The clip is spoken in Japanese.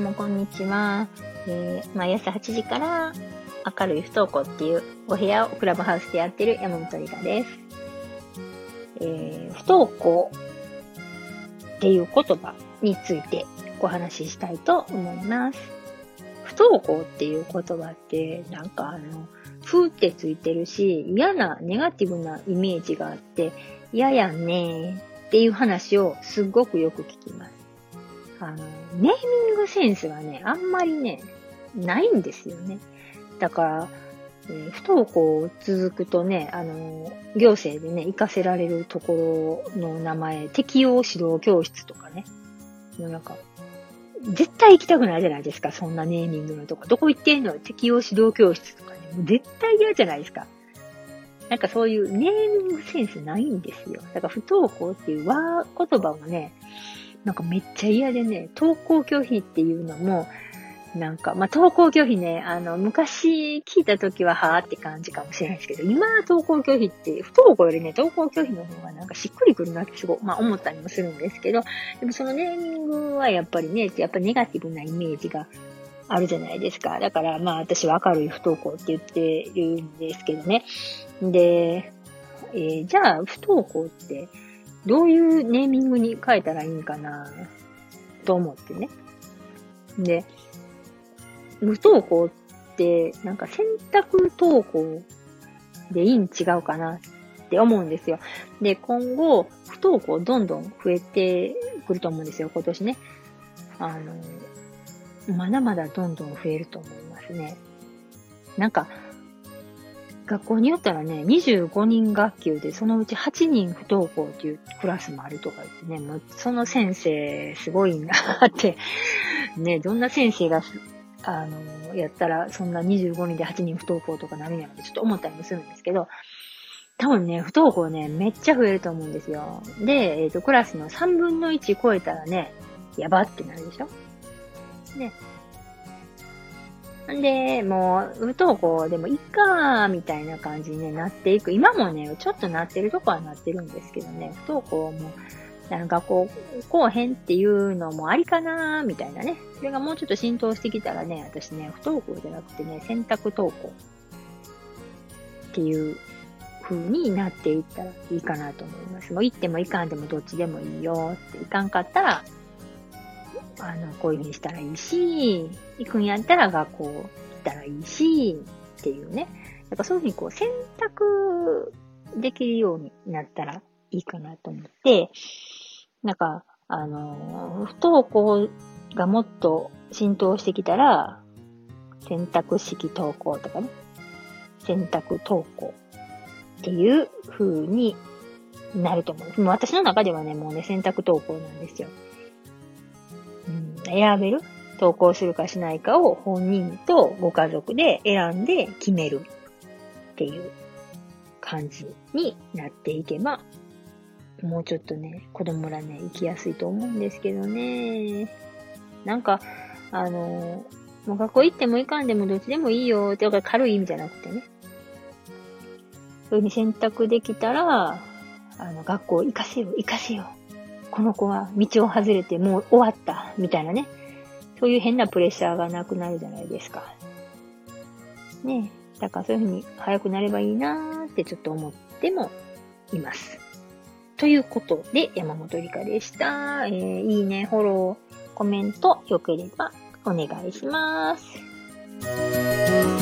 もこんにちは。えー、毎朝8時から明るい不登校っていうお部屋をクラブハウスでやってる山本里香です。えー、不登校っていう言葉についてお話ししたいと思います。不登校っていう言葉ってなんかあの、ふーってついてるし、嫌なネガティブなイメージがあって、嫌やんねっていう話をすっごくよく聞きます。あの、ネーミングセンスがね、あんまりね、ないんですよね。だから、え、不登校続くとね、あの、行政でね、行かせられるところの名前、適用指導教室とかね、なんか、絶対行きたくないじゃないですか、そんなネーミングのとこ。どこ行ってんの？適用指導教室とかね、もう絶対嫌じゃないですか。なんかそういうネーミングセンスないんですよ。だから不登校っていう和言葉もね、なんかめっちゃ嫌でね、登校拒否っていうのも、なんか、まあ、登校拒否ね、あの、昔聞いた時ははーって感じかもしれないですけど、今登校拒否って、不登校よりね、登校拒否の方がなんかしっくりくるなってすごい、まあ、思ったりもするんですけど、でもそのネーミングはやっぱりね、やっぱネガティブなイメージがあるじゃないですか。だから、まあ、私は明るい不登校って言ってるんですけどね。で、えー、じゃあ、不登校って、どういうネーミングに変えたらいいんかな、と思ってね。で、無登校って、なんか選択登校でいいん違うかなって思うんですよ。で、今後、不登校どんどん増えてくると思うんですよ、今年ね。あの、まだまだどんどん増えると思いますね。なんか、学校によったらね、25人学級で、そのうち8人不登校っていうクラスもあるとか言ってね、もうその先生すごいなって、ね、どんな先生が、あの、やったら、そんな25人で8人不登校とかなるんやろってちょっと思ったりもするんですけど、多分ね、不登校ね、めっちゃ増えると思うんですよ。で、えっ、ー、と、クラスの3分の1超えたらね、やばってなるでしょ？ね、んで、もう、不登校でもいいか、みたいな感じに、なっていく。今もね、ちょっとなってるとこはなってるんですけどね、不登校も、あの学校来おへんっていうのもありかな、みたいなね。それがもうちょっと浸透してきたらね、私ね、不登校じゃなくてね、選択登校っていう風になっていったらいいかなと思います。もう行っても行かんでもどっちでもいいよって、行かんかったら、あの、こういう風にしたらいいし、行くんやったら学校行ったらいいし、っていうね。やっぱそういう風にこう選択できるようになったらいいかなと思って、なんか、あの、不登校がもっと浸透してきたら、選択式登校とかね、選択登校っていう風になると思う。もう私の中ではね、もうね、選択登校なんですよ。選べる投稿するかしないかを本人とご家族で選んで決めるっていう感じになっていけば、もうちょっとね、子供らね、生きやすいと思うんですけどね。なんか、あの、もう学校行っても行かんでもどっちでもいいよって、か軽い意味じゃなくてね。そういうふうに選択できたら、あの、学校行かせよ、行かせよこの子は道を外れてもう終わった、みたいなね。そういう変なプレッシャーがなくなるじゃないですか。ねだからそういうふうに早くなればいいなーってちょっと思ってもいます。ということで、山本理香でした。えー、いいね、フォロー、コメント、よければお願いします。